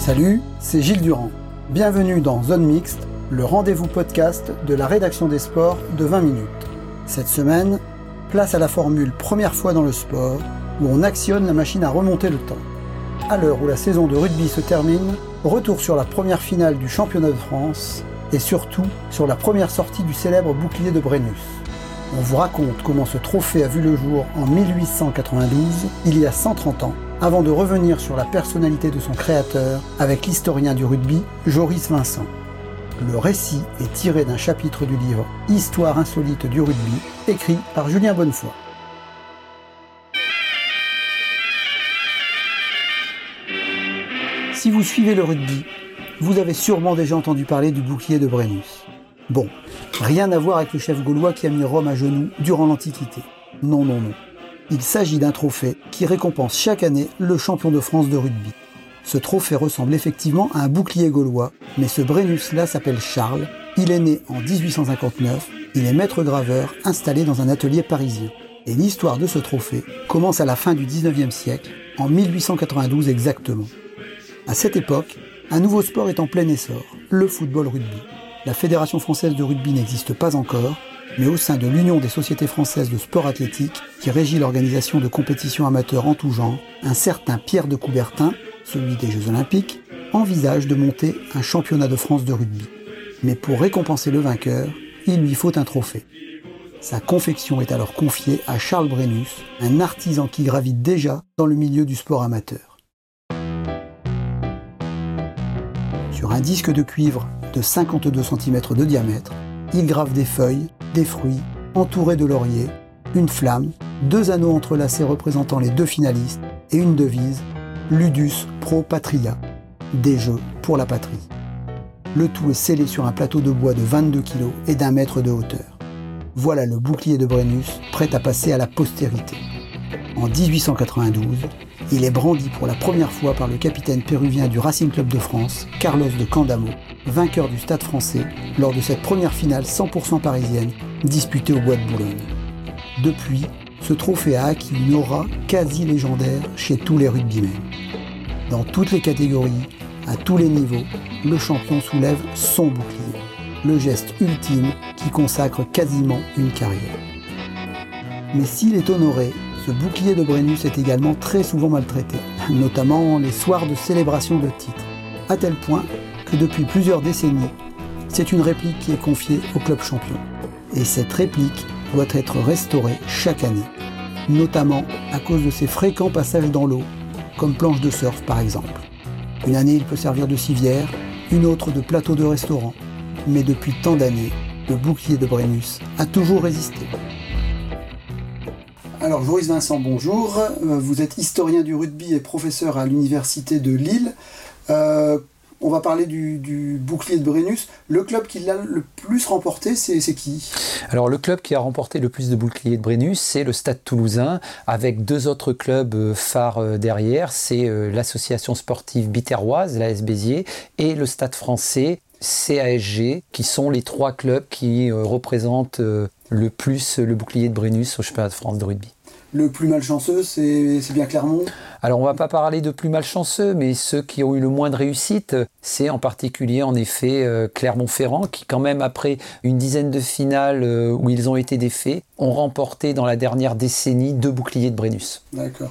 Salut, c'est Gilles Durand. Bienvenue dans Zone Mixte, le rendez-vous podcast de la rédaction des sports de 20 minutes. Cette semaine, place à la formule première fois dans le sport où on actionne la machine à remonter le temps. À l'heure où la saison de rugby se termine, retour sur la première finale du championnat de France et surtout sur la première sortie du célèbre bouclier de Brennus. On vous raconte comment ce trophée a vu le jour en 1892, il y a 130 ans, avant de revenir sur la personnalité de son créateur avec l'historien du rugby, Joris Vincent. Le récit est tiré d'un chapitre du livre Histoire insolite du rugby, écrit par Julien Bonnefoy. Si vous suivez le rugby, vous avez sûrement déjà entendu parler du bouclier de Brennus. Bon, rien à voir avec le chef gaulois qui a mis Rome à genoux durant l'Antiquité. Non, non, non. Il s'agit d'un trophée qui récompense chaque année le champion de France de rugby. Ce trophée ressemble effectivement à un bouclier gaulois, mais ce Brennus-là s'appelle Charles. Il est né en 1859, il est maître graveur installé dans un atelier parisien. Et l'histoire de ce trophée commence à la fin du 19e siècle, en 1892 exactement. À cette époque, un nouveau sport est en plein essor, le football rugby. La Fédération française de rugby n'existe pas encore, mais au sein de l'Union des sociétés françaises de sport athlétique, qui régit l'organisation de compétitions amateurs en tout genre, un certain Pierre de Coubertin, celui des Jeux Olympiques, envisage de monter un championnat de France de rugby. Mais pour récompenser le vainqueur, il lui faut un trophée. Sa confection est alors confiée à Charles Brennus, un artisan qui gravite déjà dans le milieu du sport amateur. Sur un disque de cuivre de 52 cm de diamètre, il grave des feuilles, des fruits, entourés de lauriers, une flamme, deux anneaux entrelacés représentant les deux finalistes et une devise Ludus Pro Patria, des jeux pour la patrie. Le tout est scellé sur un plateau de bois de 22 kg et d'un mètre de hauteur. Voilà le bouclier de Brennus prêt à passer à la postérité. En 1892, il est brandi pour la première fois par le capitaine péruvien du Racing Club de France, Carlos de Candamo, vainqueur du Stade français lors de cette première finale 100% parisienne disputée au Bois de Boulogne. Depuis, ce trophée a acquis une aura quasi légendaire chez tous les rugbymen. Dans toutes les catégories, à tous les niveaux, le champion soulève son bouclier, le geste ultime qui consacre quasiment une carrière. Mais s'il est honoré, ce bouclier de Brennus est également très souvent maltraité, notamment les soirs de célébration de titres, à tel point que depuis plusieurs décennies, c'est une réplique qui est confiée au club champion. Et cette réplique doit être restaurée chaque année, notamment à cause de ses fréquents passages dans l'eau, comme planche de surf par exemple. Une année, il peut servir de civière, une autre de plateau de restaurant, mais depuis tant d'années, le bouclier de Brennus a toujours résisté. Alors, Joris Vincent, bonjour. Euh, Vous êtes historien du rugby et professeur à l'Université de Lille. Euh, on va parler du, bouclier de Brennus. Le club qui l'a le plus remporté, c'est qui? Alors le club qui a remporté le plus de boucliers de Brennus, c'est le Stade toulousain, avec deux autres clubs euh, phares derrière. C'est l'association sportive biterroise, l'AS Béziers, et le Stade français, CASG, qui sont les trois clubs qui représentent le plus le bouclier de Brennus au championnat de France de rugby. Le plus malchanceux, c'est bien Clermont? Alors on va pas parler de plus malchanceux, mais ceux qui ont eu le moins de réussite, c'est en particulier en effet euh, Clermont-Ferrand, qui quand même après une dizaine de finales euh, où ils ont été défaits, ont remporté dans la dernière décennie deux boucliers de Brennus. D'accord.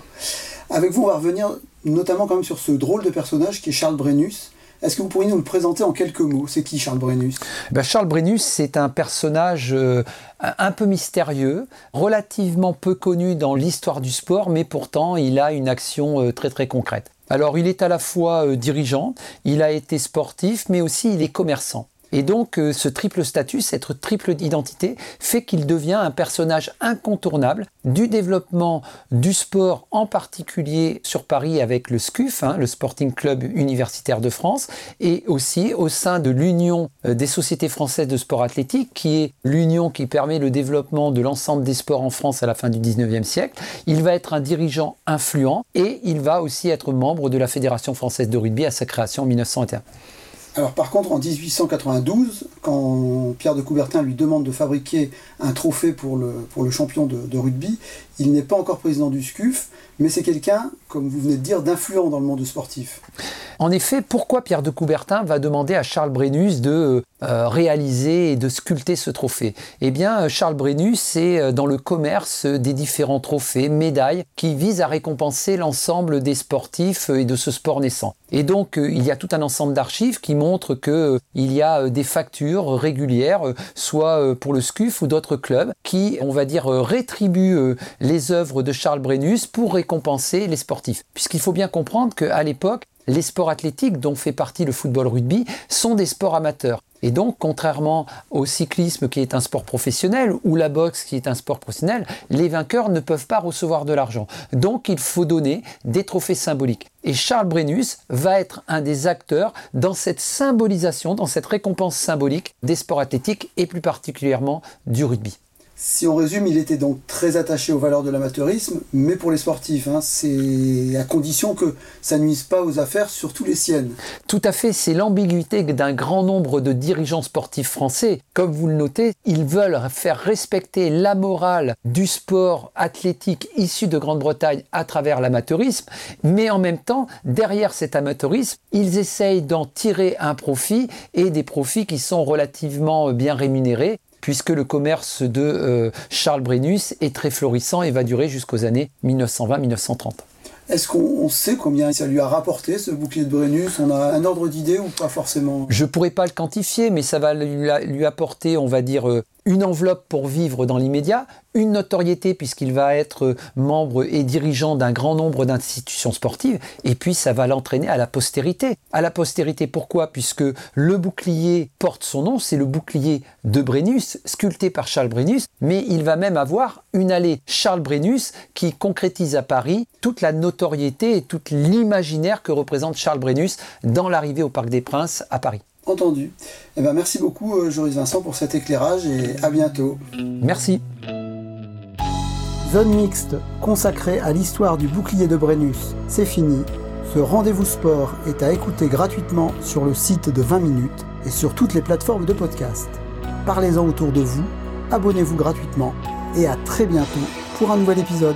Avec vous, on va revenir notamment quand même sur ce drôle de personnage qui est Charles Brennus. Est-ce que vous pourriez nous le présenter en quelques mots? C'est qui Charles Brennus? Ben, Charles Brennus, c'est un personnage euh, un peu mystérieux, relativement peu connu dans l'histoire du sport, mais pourtant il a une action euh, très très concrète. Alors il est à la fois euh, dirigeant, il a été sportif, mais aussi il est commerçant. Et donc euh, ce triple statut, cette triple identité fait qu'il devient un personnage incontournable du développement du sport, en particulier sur Paris avec le SCUF, hein, le Sporting Club Universitaire de France, et aussi au sein de l'Union euh, des sociétés françaises de sport athlétique, qui est l'union qui permet le développement de l'ensemble des sports en France à la fin du 19e siècle. Il va être un dirigeant influent et il va aussi être membre de la Fédération française de rugby à sa création en 1921. Alors par contre, en 1892, quand Pierre de Coubertin lui demande de fabriquer un trophée pour le, champion de, de rugby, il n'est pas encore président du SCUF, mais c'est quelqu'un, comme vous venez de dire, d'influent dans le monde sportif. En effet, pourquoi Pierre de Coubertin va demander à Charles Brennus de euh, réaliser et de sculpter ce trophée Eh bien, euh, Charles Brennus, c'est euh, dans le commerce des différents trophées, médailles, qui visent à récompenser l'ensemble des sportifs et de ce sport naissant. Et donc, il y a tout un ensemble d'archives qui montrent qu'il y a des factures régulières, soit pour le SCUF ou d'autres clubs, qui, on va dire, rétribuent les œuvres de Charles Brennus pour récompenser les sportifs. Puisqu'il faut bien comprendre qu'à l'époque, les sports athlétiques dont fait partie le football rugby sont des sports amateurs. Et donc, contrairement au cyclisme qui est un sport professionnel ou la boxe qui est un sport professionnel, les vainqueurs ne peuvent pas recevoir de l'argent. Donc, il faut donner des trophées symboliques. Et Charles Brennus va être un des acteurs dans cette symbolisation, dans cette récompense symbolique des sports athlétiques et plus particulièrement du rugby. Si on résume, il était donc très attaché aux valeurs de l'amateurisme, mais pour les sportifs, hein, c'est à condition que ça nuise pas aux affaires, surtout les siennes. Tout à fait, c'est l'ambiguïté d'un grand nombre de dirigeants sportifs français. Comme vous le notez, ils veulent faire respecter la morale du sport athlétique issu de Grande-Bretagne à travers l'amateurisme, mais en même temps, derrière cet amateurisme, ils essayent d'en tirer un profit et des profits qui sont relativement bien rémunérés puisque le commerce de euh, Charles Brennus est très florissant et va durer jusqu'aux années 1920-1930. Est-ce qu'on sait combien ça lui a rapporté ce bouclier de Brennus? On a un ordre d'idée ou pas forcément? Je pourrais pas le quantifier, mais ça va lui, apporter, on va dire, euh, une enveloppe pour vivre dans l'immédiat, une notoriété puisqu'il va être membre et dirigeant d'un grand nombre d'institutions sportives, et puis ça va l'entraîner à la postérité. À la postérité, pourquoi? Puisque le bouclier porte son nom, c'est le bouclier de Brennus, sculpté par Charles Brennus, mais il va même avoir une allée Charles Brennus qui concrétise à Paris toute la notoriété et tout l'imaginaire que représente Charles Brennus dans l'arrivée au Parc des Princes à Paris. Entendu. Eh ben, merci beaucoup, euh, Joris Vincent, pour cet éclairage et à bientôt. Merci. Zone mixte consacrée à l'histoire du bouclier de Brennus, c'est fini. Ce rendez-vous sport est à écouter gratuitement sur le site de 20 minutes et sur toutes les plateformes de podcast. Parlez-en autour de vous, abonnez-vous gratuitement et à très bientôt pour un nouvel épisode.